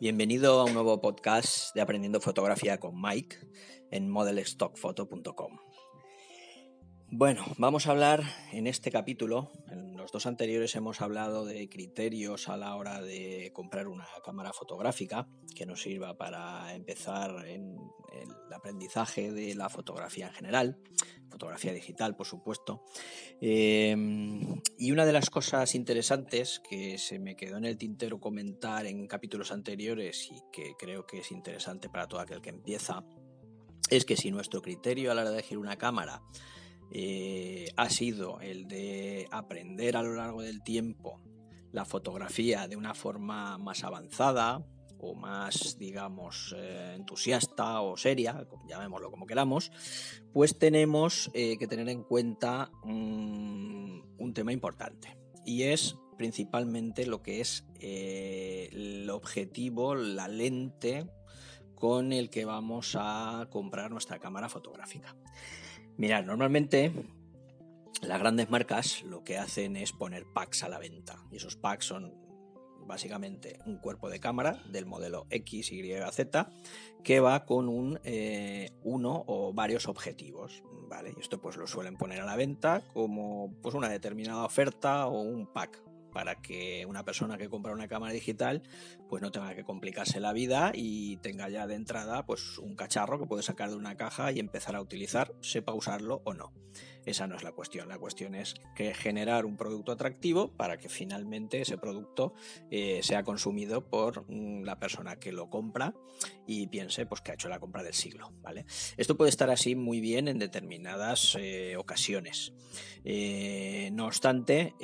Bienvenido a un nuevo podcast de Aprendiendo Fotografía con Mike en modelstockphoto.com. Bueno, vamos a hablar en este capítulo, en los dos anteriores hemos hablado de criterios a la hora de comprar una cámara fotográfica que nos sirva para empezar en el aprendizaje de la fotografía en general, fotografía digital por supuesto. Em, y una de las cosas interesantes que se me quedó en el tintero comentar en capítulos anteriores y que creo que es interesante para todo aquel que empieza, es que si nuestro criterio a la hora de elegir una cámara eh, ha sido el de aprender a lo largo del tiempo la fotografía de una forma más avanzada o más, digamos, eh, entusiasta o seria, llamémoslo como queramos, pues tenemos eh, que tener en cuenta mm, un tema importante y es principalmente lo que es el objetivo, la lente con el que vamos a comprar nuestra cámara fotográfica. Mirad, normalmente las grandes marcas lo que hacen es poner packs a la venta. Y esos packs son básicamente un cuerpo de cámara del modelo X, Y, Z que va con un eh, uno o varios objetivos. ¿vale? Y esto pues lo suelen poner a la venta como pues, una determinada oferta o un pack para que una persona que compra una cámara digital pues no tenga que complicarse la vida y tenga ya de entrada pues un cacharro que puede sacar de una caja y empezar a utilizar, sepa usarlo o no. Esa no es la cuestión, la cuestión es que generar un producto atractivo para que finalmente ese producto eh, sea consumido por mm, la persona que lo compra y piense pues que ha hecho la compra del siglo, ¿vale? Esto puede estar así muy bien en determinadas eh, ocasiones. Eh, no obstante,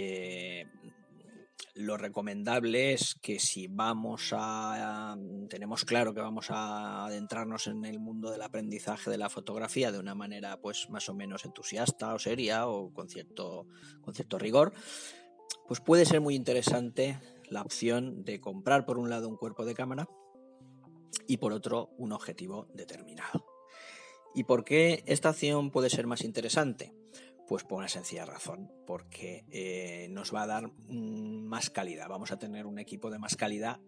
lo recomendable es que si vamos a, tenemos claro que vamos a adentrarnos en el mundo del aprendizaje de la fotografía de una manera pues más o menos entusiasta o seria o con cierto, con cierto rigor, pues puede ser muy interesante la opción de comprar por un lado un cuerpo de cámara y por otro un objetivo determinado. ¿Y por qué esta opción puede ser más interesante? Pues por una sencilla razón, porque eh, nos va a dar más calidad. Vamos a tener un equipo de más calidad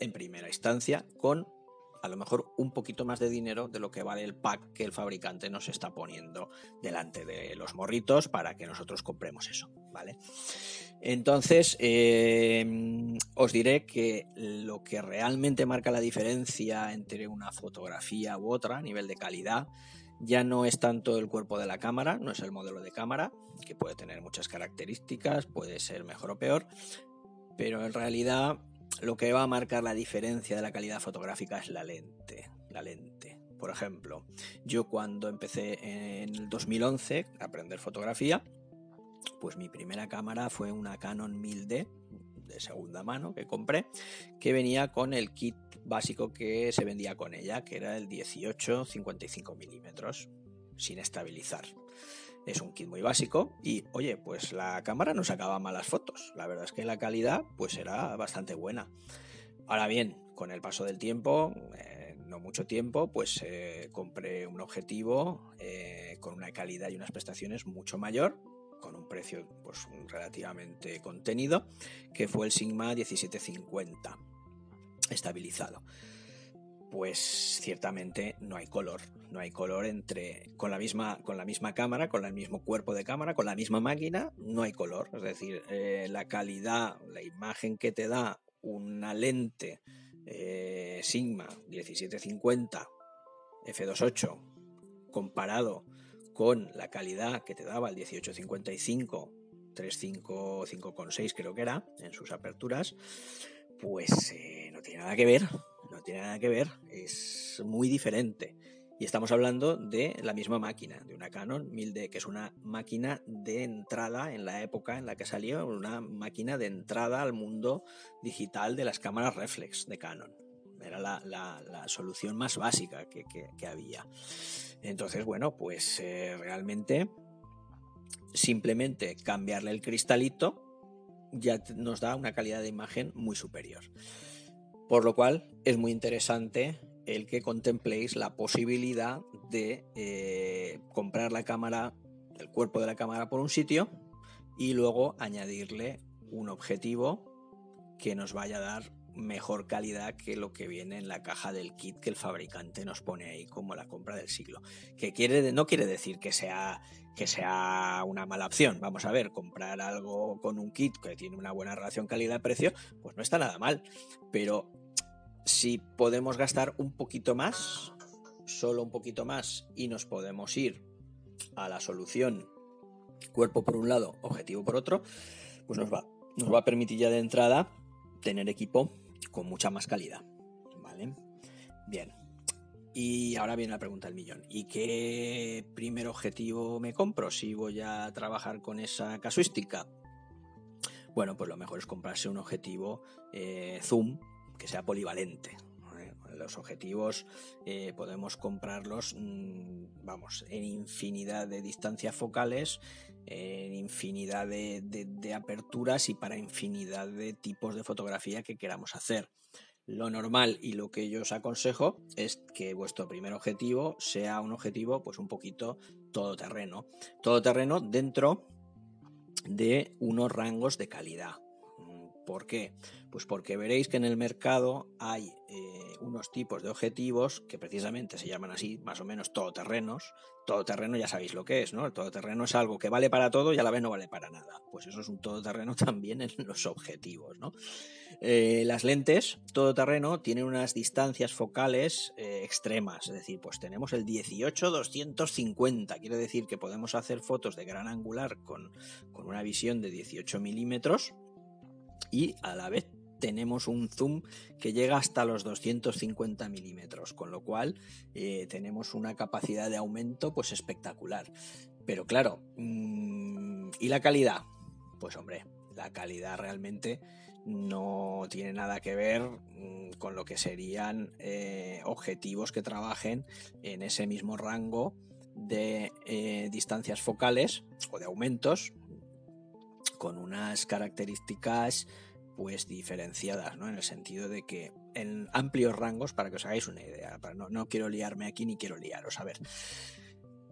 en primera instancia con a lo mejor un poquito más de dinero de lo que vale el pack que el fabricante nos está poniendo delante de los morritos para que nosotros compremos eso, ¿vale? Entonces, eh, os diré que lo que realmente marca la diferencia entre una fotografía u otra a nivel de calidad ya no es tanto el cuerpo de la cámara, no es el modelo de cámara, que puede tener muchas características, puede ser mejor o peor, pero en realidad lo que va a marcar la diferencia de la calidad fotográfica es la lente, la lente. Por ejemplo, yo cuando empecé en el 2011 a aprender fotografía, pues mi primera cámara fue una Canon 1000D de segunda mano que compré, que venía con el kit básico que se vendía con ella, que era el 18-55 milímetros, sin estabilizar. Es un kit muy básico y, oye, pues la cámara no sacaba malas fotos. La verdad es que la calidad pues era bastante buena. Ahora bien, con el paso del tiempo, eh, no mucho tiempo, pues eh, compré un objetivo eh, con una calidad y unas prestaciones mucho mayor con un precio pues, relativamente contenido, que fue el Sigma 1750 estabilizado. Pues ciertamente no hay color, no hay color entre con la misma con la misma cámara, con el mismo cuerpo de cámara, con la misma máquina, no hay color. Es decir, eh, la calidad, la imagen que te da una lente eh, Sigma 1750 f2.8 comparado con la calidad que te daba el 1855 355,6 creo que era en sus aperturas, pues eh, no tiene nada que ver, no tiene nada que ver, es muy diferente. Y estamos hablando de la misma máquina, de una Canon 1000D, que es una máquina de entrada en la época en la que salió, una máquina de entrada al mundo digital de las cámaras reflex de Canon. Era la, solución más básica que, había. Entonces, bueno, pues eh, realmente simplemente cambiarle el cristalito ya nos da una calidad de imagen muy superior. Por lo cual es muy interesante el que contempléis la posibilidad de eh, comprar la cámara, el cuerpo de la cámara por un sitio y luego añadirle un objetivo que nos vaya a dar mejor calidad que lo que viene en la caja del kit que el fabricante nos pone ahí como la compra del siglo. Que quiere, no quiere decir que sea, que sea una mala opción. Vamos a ver, comprar algo con un kit que tiene una buena relación calidad-precio, pues no está nada mal. Pero si podemos gastar un poquito más, solo un poquito más, y nos podemos ir a la solución cuerpo por un lado, objetivo por otro, pues nos va, nos va a permitir ya de entrada tener equipo con mucha más calidad. ¿Vale? Bien. Y ahora viene la pregunta del millón. ¿Y qué primer objetivo me compro si voy a trabajar con esa casuística? Bueno, pues lo mejor es comprarse un objetivo eh, zoom que sea polivalente. Los objetivos eh, podemos comprarlos, mm, vamos, en infinidad de distancias focales, en infinidad de, aperturas y para infinidad de tipos de fotografía que queramos hacer. Lo normal y lo que yo os aconsejo es que vuestro primer objetivo sea un objetivo pues un poquito todoterreno. Todoterreno dentro de unos rangos de calidad. ¿Por qué? Pues porque veréis que en el mercado hay eh, unos tipos de objetivos que precisamente se llaman así, más o menos todoterrenos. Todoterreno ya sabéis lo que es, ¿no? El todoterreno es algo que vale para todo y a la vez no vale para nada. Pues eso es un todoterreno también en los objetivos, ¿no? Eh, las lentes todoterreno tienen unas distancias focales eh, extremas, es decir, pues tenemos el 18-250, quiere decir que podemos hacer fotos de gran angular con, con una visión de 18 milímetros y a la vez tenemos un zoom que llega hasta los 250 milímetros, con lo cual eh, tenemos una capacidad de aumento pues espectacular. Pero claro, mm, ¿y la calidad? Pues hombre, la calidad realmente no tiene nada que ver mm, con lo que serían eh, objetivos que trabajen en ese mismo rango de eh, distancias focales o de aumentos con unas características pues diferenciadas, ¿no? En el sentido de que en amplios rangos, para que os hagáis una idea, no, no quiero liarme aquí ni quiero liaros, a ver.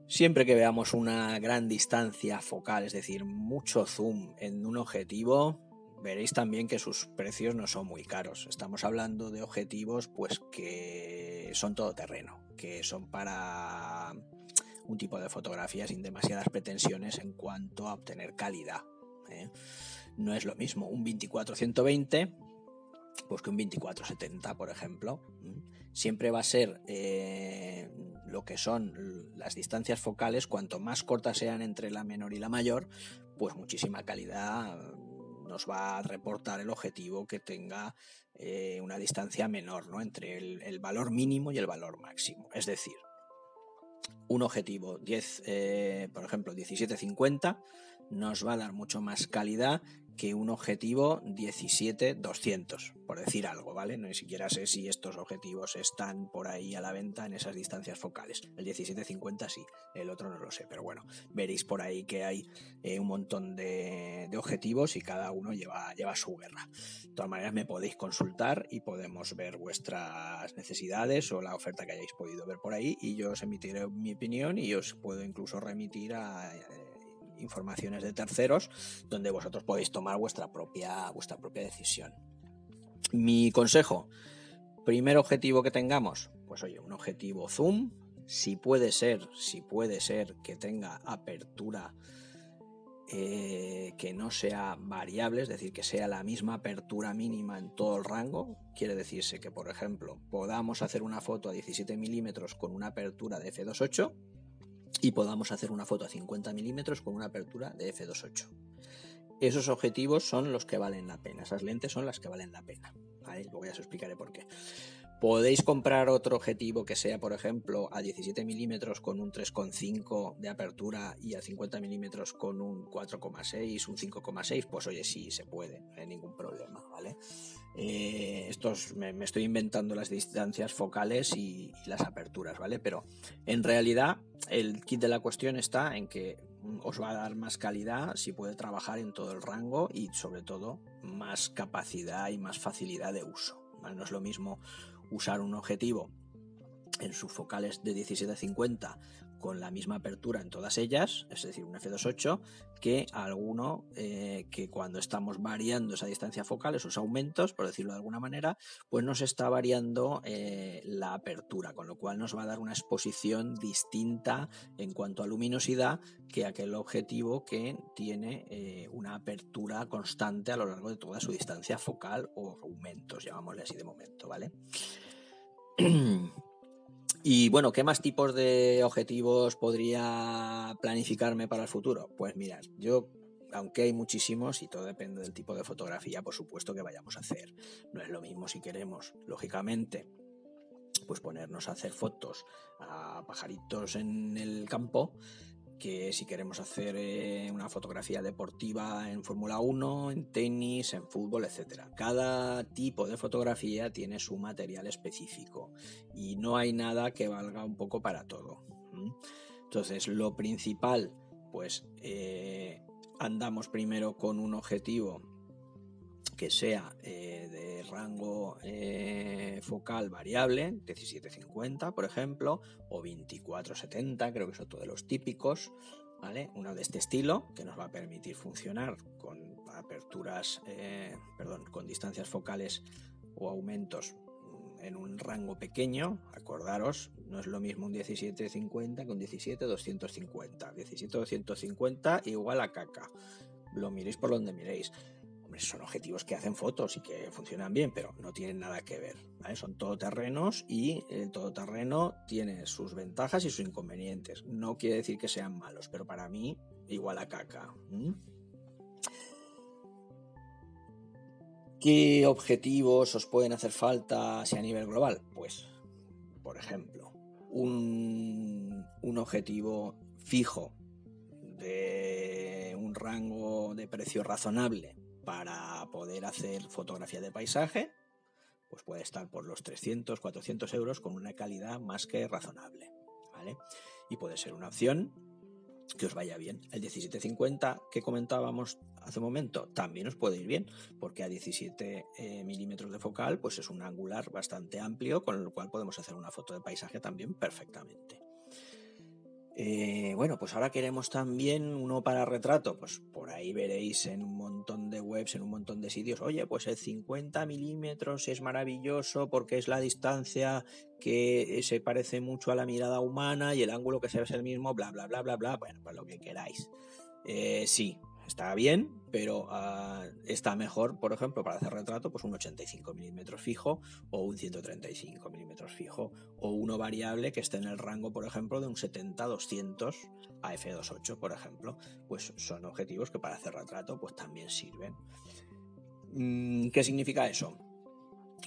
Siempre que veamos una gran distancia focal, es decir, mucho zoom en un objetivo, veréis también que sus precios no son muy caros. Estamos hablando de objetivos pues que son todoterreno, que son para un tipo de fotografía sin demasiadas pretensiones en cuanto a obtener calidad. ¿Eh? No es lo mismo un 24-120 pues que un 24-70, por ejemplo. Siempre va a ser eh, lo que son las distancias focales, cuanto más cortas sean entre la menor y la mayor, pues muchísima calidad nos va a reportar el objetivo que tenga eh, una distancia menor, ¿no? Entre el, valor mínimo y el valor máximo. Es decir, un objetivo 10, eh, por ejemplo, 1750 nos va a dar mucho más calidad que un objetivo 17-200, por decir algo, ¿vale? No ni siquiera sé si estos objetivos están por ahí a la venta en esas distancias focales. El 17-50 sí, el otro no lo sé, pero bueno, veréis por ahí que hay eh, un montón de, objetivos y cada uno lleva, lleva su guerra. De todas maneras, me podéis consultar y podemos ver vuestras necesidades o la oferta que hayáis podido ver por ahí y yo os emitiré mi opinión y os puedo incluso remitir a informaciones de terceros donde vosotros podéis tomar vuestra propia, vuestra propia decisión. Mi consejo, primer objetivo que tengamos, pues oye, un objetivo zoom, si puede ser, si puede ser que tenga apertura eh, que no sea variable, es decir, que sea la misma apertura mínima en todo el rango. Quiere decirse que, por ejemplo, podamos hacer una foto a 17 milímetros con una apertura de f2.8 y podamos hacer una foto a 50 milímetros con una apertura de f2.8. Esos objetivos son los que valen la pena, esas lentes son las que valen la pena. Luego ya explicaré por qué. Podéis comprar otro objetivo que sea, por ejemplo, a 17 milímetros con un 3,5 de apertura y a 50 milímetros con un 4,6, un 5,6. Pues oye, sí, se puede, no hay ningún problema, ¿vale? Eh, estos, me, estoy inventando las distancias focales y, las aperturas, ¿vale? Pero en realidad el kit de la cuestión está en que os va a dar más calidad si puede trabajar en todo el rango y sobre todo más capacidad y más facilidad de uso. No es lo mismo usar un objetivo en sus focales de 17-50 con la misma apertura en todas ellas, es decir, un f2.8, que alguno eh, que cuando estamos variando esa distancia focal, esos aumentos, por decirlo de alguna manera, pues nos está variando eh, la apertura, con lo cual nos va a dar una exposición distinta en cuanto a luminosidad que aquel objetivo que tiene eh, una apertura constante a lo largo de toda su distancia focal o aumentos, llamámosle así de momento, ¿vale? Y bueno, ¿qué más tipos de objetivos podría planificarme para el futuro? Pues mira, yo, aunque hay muchísimos y todo depende del tipo de fotografía, por supuesto que vayamos a hacer. No es lo mismo si queremos, lógicamente, pues ponernos a hacer fotos a pajaritos en el campo que si queremos hacer eh, una fotografía deportiva en Fórmula 1, en tenis, en fútbol, etc. Cada tipo de fotografía tiene su material específico y no hay nada que valga un poco para todo. Entonces, lo principal, pues eh, andamos primero con un objetivo que sea eh, rango eh, focal variable, 1750 por ejemplo, o 2470, creo que son todos los típicos, ¿vale? Uno de este estilo que nos va a permitir funcionar con aperturas, eh, perdón, con distancias focales o aumentos en un rango pequeño, acordaros, no es lo mismo un 1750 que un 17250. 17250 igual a caca. Lo miréis por donde miréis son objetivos que hacen fotos y que funcionan bien, pero no tienen nada que ver. Son todoterrenos y el todoterreno tiene sus ventajas y sus inconvenientes. No quiere decir que sean malos, pero para mí igual a caca. ¿Qué objetivos os pueden hacer falta a nivel global? Pues, por ejemplo, un, un objetivo fijo de un rango de precio razonable para poder hacer fotografía de paisaje, pues puede estar por los 300, 400 euros con una calidad más que razonable. ¿vale? Y puede ser una opción que os vaya bien. El 1750 que comentábamos hace un momento también os puede ir bien, porque a 17 eh, milímetros de focal, pues es un angular bastante amplio, con el cual podemos hacer una foto de paisaje también perfectamente. Eh, bueno, pues ahora queremos también uno para retrato. Pues por ahí veréis en un montón de webs, en un montón de sitios. Oye, pues el 50 milímetros es maravilloso porque es la distancia que se parece mucho a la mirada humana y el ángulo que se ve es el mismo, bla, bla, bla, bla, bla. Bueno, pues lo que queráis. Eh, sí, está bien, pero uh, está mejor, por ejemplo, para hacer retrato, pues un 85 milímetros fijo o un 135 milímetros fijo o uno variable que esté en el rango, por ejemplo, de un 70-200 a f2.8, por ejemplo, pues son objetivos que para hacer retrato pues también sirven. Mm, ¿Qué significa eso?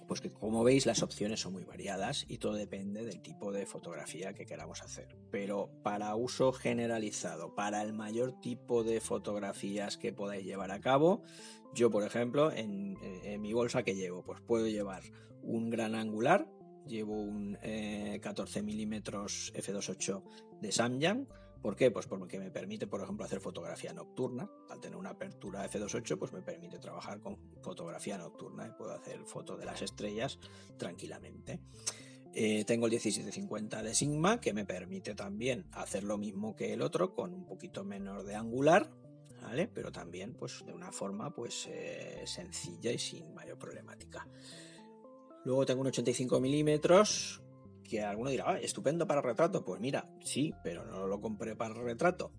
Pues que como veis las opciones son muy variadas y todo depende del tipo de fotografía que queramos hacer. Pero para uso generalizado, para el mayor tipo de fotografías que podáis llevar a cabo, yo por ejemplo en, mi bolsa que llevo, pues puedo llevar un gran angular, llevo un 14 mm f2.8 de Samyang, ¿Por qué? Pues porque me permite, por ejemplo, hacer fotografía nocturna. Al tener una apertura f2.8, pues me permite trabajar con fotografía nocturna y puedo hacer fotos de las estrellas tranquilamente. Eh, tengo el 1750 de Sigma que me permite también hacer lo mismo que el otro con un poquito menos de angular. Pero también pues de una forma pues eh, sencilla y sin mayor problemática. Luego tengo un 85 milímetros que alguno dirá, estupendo para retrato. Pues mira, sí, pero no lo compré para retrato.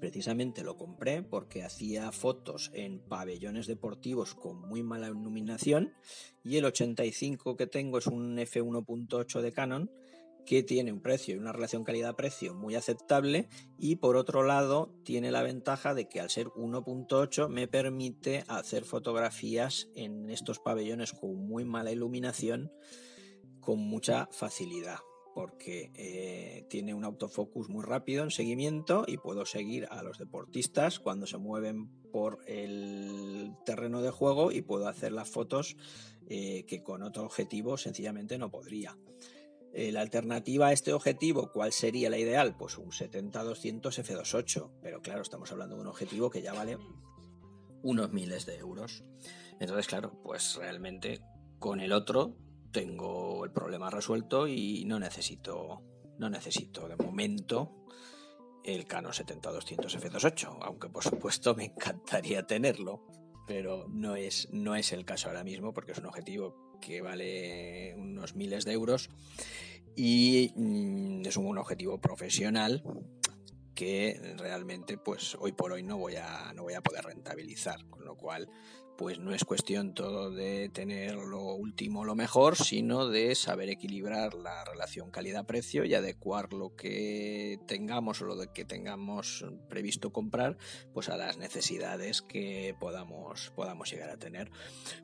Precisamente lo compré porque hacía fotos en pabellones deportivos con muy mala iluminación y el 85 que tengo es un f1.8 de Canon que tiene un precio y una relación calidad-precio muy aceptable y por otro lado tiene la ventaja de que al ser 1.8 me permite hacer fotografías en estos pabellones con muy mala iluminación con mucha facilidad porque eh, tiene un autofocus muy rápido en seguimiento y puedo seguir a los deportistas cuando se mueven por el terreno de juego y puedo hacer las fotos eh, que con otro objetivo sencillamente no podría. Eh, la alternativa a este objetivo, ¿cuál sería la ideal? Pues un 70-200 f2.8, pero claro, estamos hablando de un objetivo que ya vale unos miles de euros. Entonces, claro, pues realmente con el otro tengo el problema resuelto y no necesito, no necesito de momento el Canon 70-200 F2.8, aunque por supuesto me encantaría tenerlo, pero no es, no es el caso ahora mismo porque es un objetivo que vale unos miles de euros y mm, es un objetivo profesional que realmente pues hoy por hoy no voy a no voy a poder rentabilizar con lo cual pues no es cuestión todo de tener lo último, lo mejor, sino de saber equilibrar la relación calidad-precio y adecuar lo que tengamos o lo que tengamos previsto comprar, pues a las necesidades que podamos, podamos llegar a tener.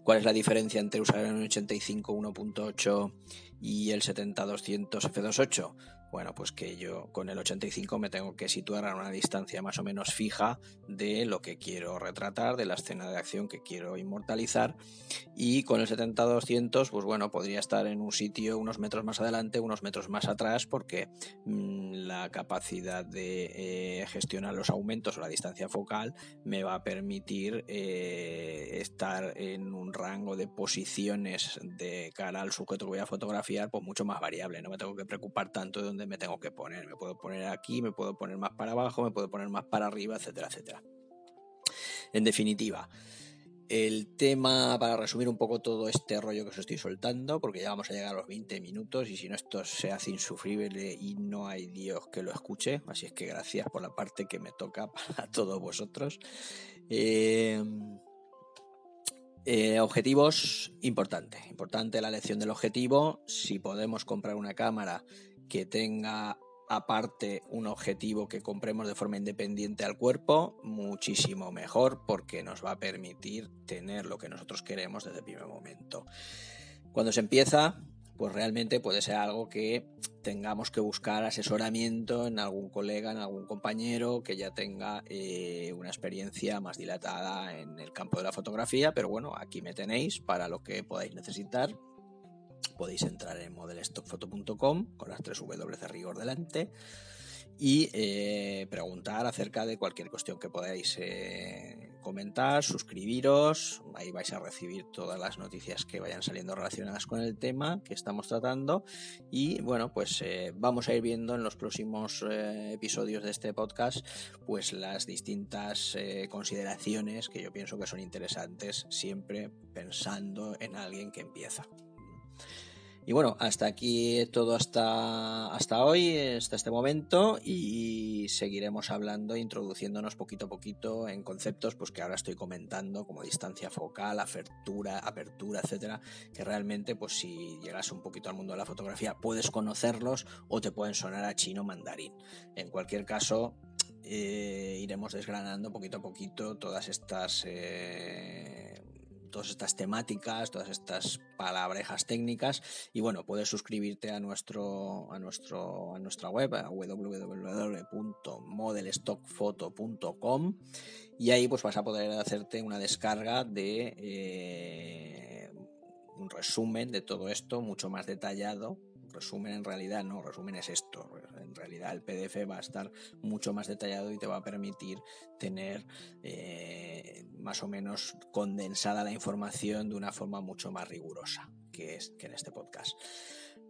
¿Cuál es la diferencia entre usar el 85 1.8 y el 70-200 F28? Bueno, pues que yo con el 85 me tengo que situar a una distancia más o menos fija de lo que quiero retratar, de la escena de acción que quiero inmortalizar. Y con el 70-200, pues bueno, podría estar en un sitio unos metros más adelante, unos metros más atrás, porque mmm, la capacidad de eh, gestionar los aumentos o la distancia focal me va a permitir eh, estar en un rango de posiciones de cara al sujeto que voy a fotografiar, pues mucho más variable. No me tengo que preocupar tanto de dónde me tengo que poner. Me puedo poner aquí, me puedo poner más para abajo, me puedo poner más para arriba, etcétera, etcétera. En definitiva, el tema, para resumir un poco todo este rollo que os estoy soltando, porque ya vamos a llegar a los 20 minutos y si no esto se hace insufrible y no hay Dios que lo escuche, así es que gracias por la parte que me toca para todos vosotros. Eh, eh, objetivos, importante, importante la elección del objetivo. Si podemos comprar una cámara que tenga aparte un objetivo que compremos de forma independiente al cuerpo, muchísimo mejor porque nos va a permitir tener lo que nosotros queremos desde el primer momento. Cuando se empieza, pues realmente puede ser algo que tengamos que buscar asesoramiento en algún colega, en algún compañero que ya tenga eh, una experiencia más dilatada en el campo de la fotografía, pero bueno, aquí me tenéis para lo que podáis necesitar podéis entrar en modelstockfoto.com con las tres W de rigor delante y eh, preguntar acerca de cualquier cuestión que podáis eh, comentar, suscribiros, ahí vais a recibir todas las noticias que vayan saliendo relacionadas con el tema que estamos tratando y bueno, pues eh, vamos a ir viendo en los próximos episodios de este podcast pues las distintas consideraciones que yo pienso que son interesantes siempre pensando en alguien que empieza. Y bueno, hasta aquí todo hasta, hasta hoy, hasta este momento, y seguiremos hablando, introduciéndonos poquito a poquito en conceptos pues, que ahora estoy comentando, como distancia focal, apertura, apertura, etcétera, que realmente, pues si llegas un poquito al mundo de la fotografía, puedes conocerlos o te pueden sonar a chino mandarín. En cualquier caso, eh, iremos desgranando poquito a poquito todas estas eh, todas estas temáticas, todas estas palabrejas técnicas y bueno, puedes suscribirte a nuestro a nuestro a nuestra web a www.modelstockfoto.com y ahí pues vas a poder hacerte una descarga de eh, un resumen de todo esto mucho más detallado resumen en realidad no, resumen es esto. En realidad el PDF va a estar mucho más detallado y te va a permitir tener eh, más o menos condensada la información de una forma mucho más rigurosa que, es, que en este podcast.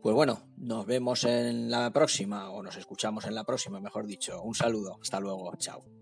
Pues bueno, nos vemos en la próxima o nos escuchamos en la próxima, mejor dicho. Un saludo, hasta luego, chao.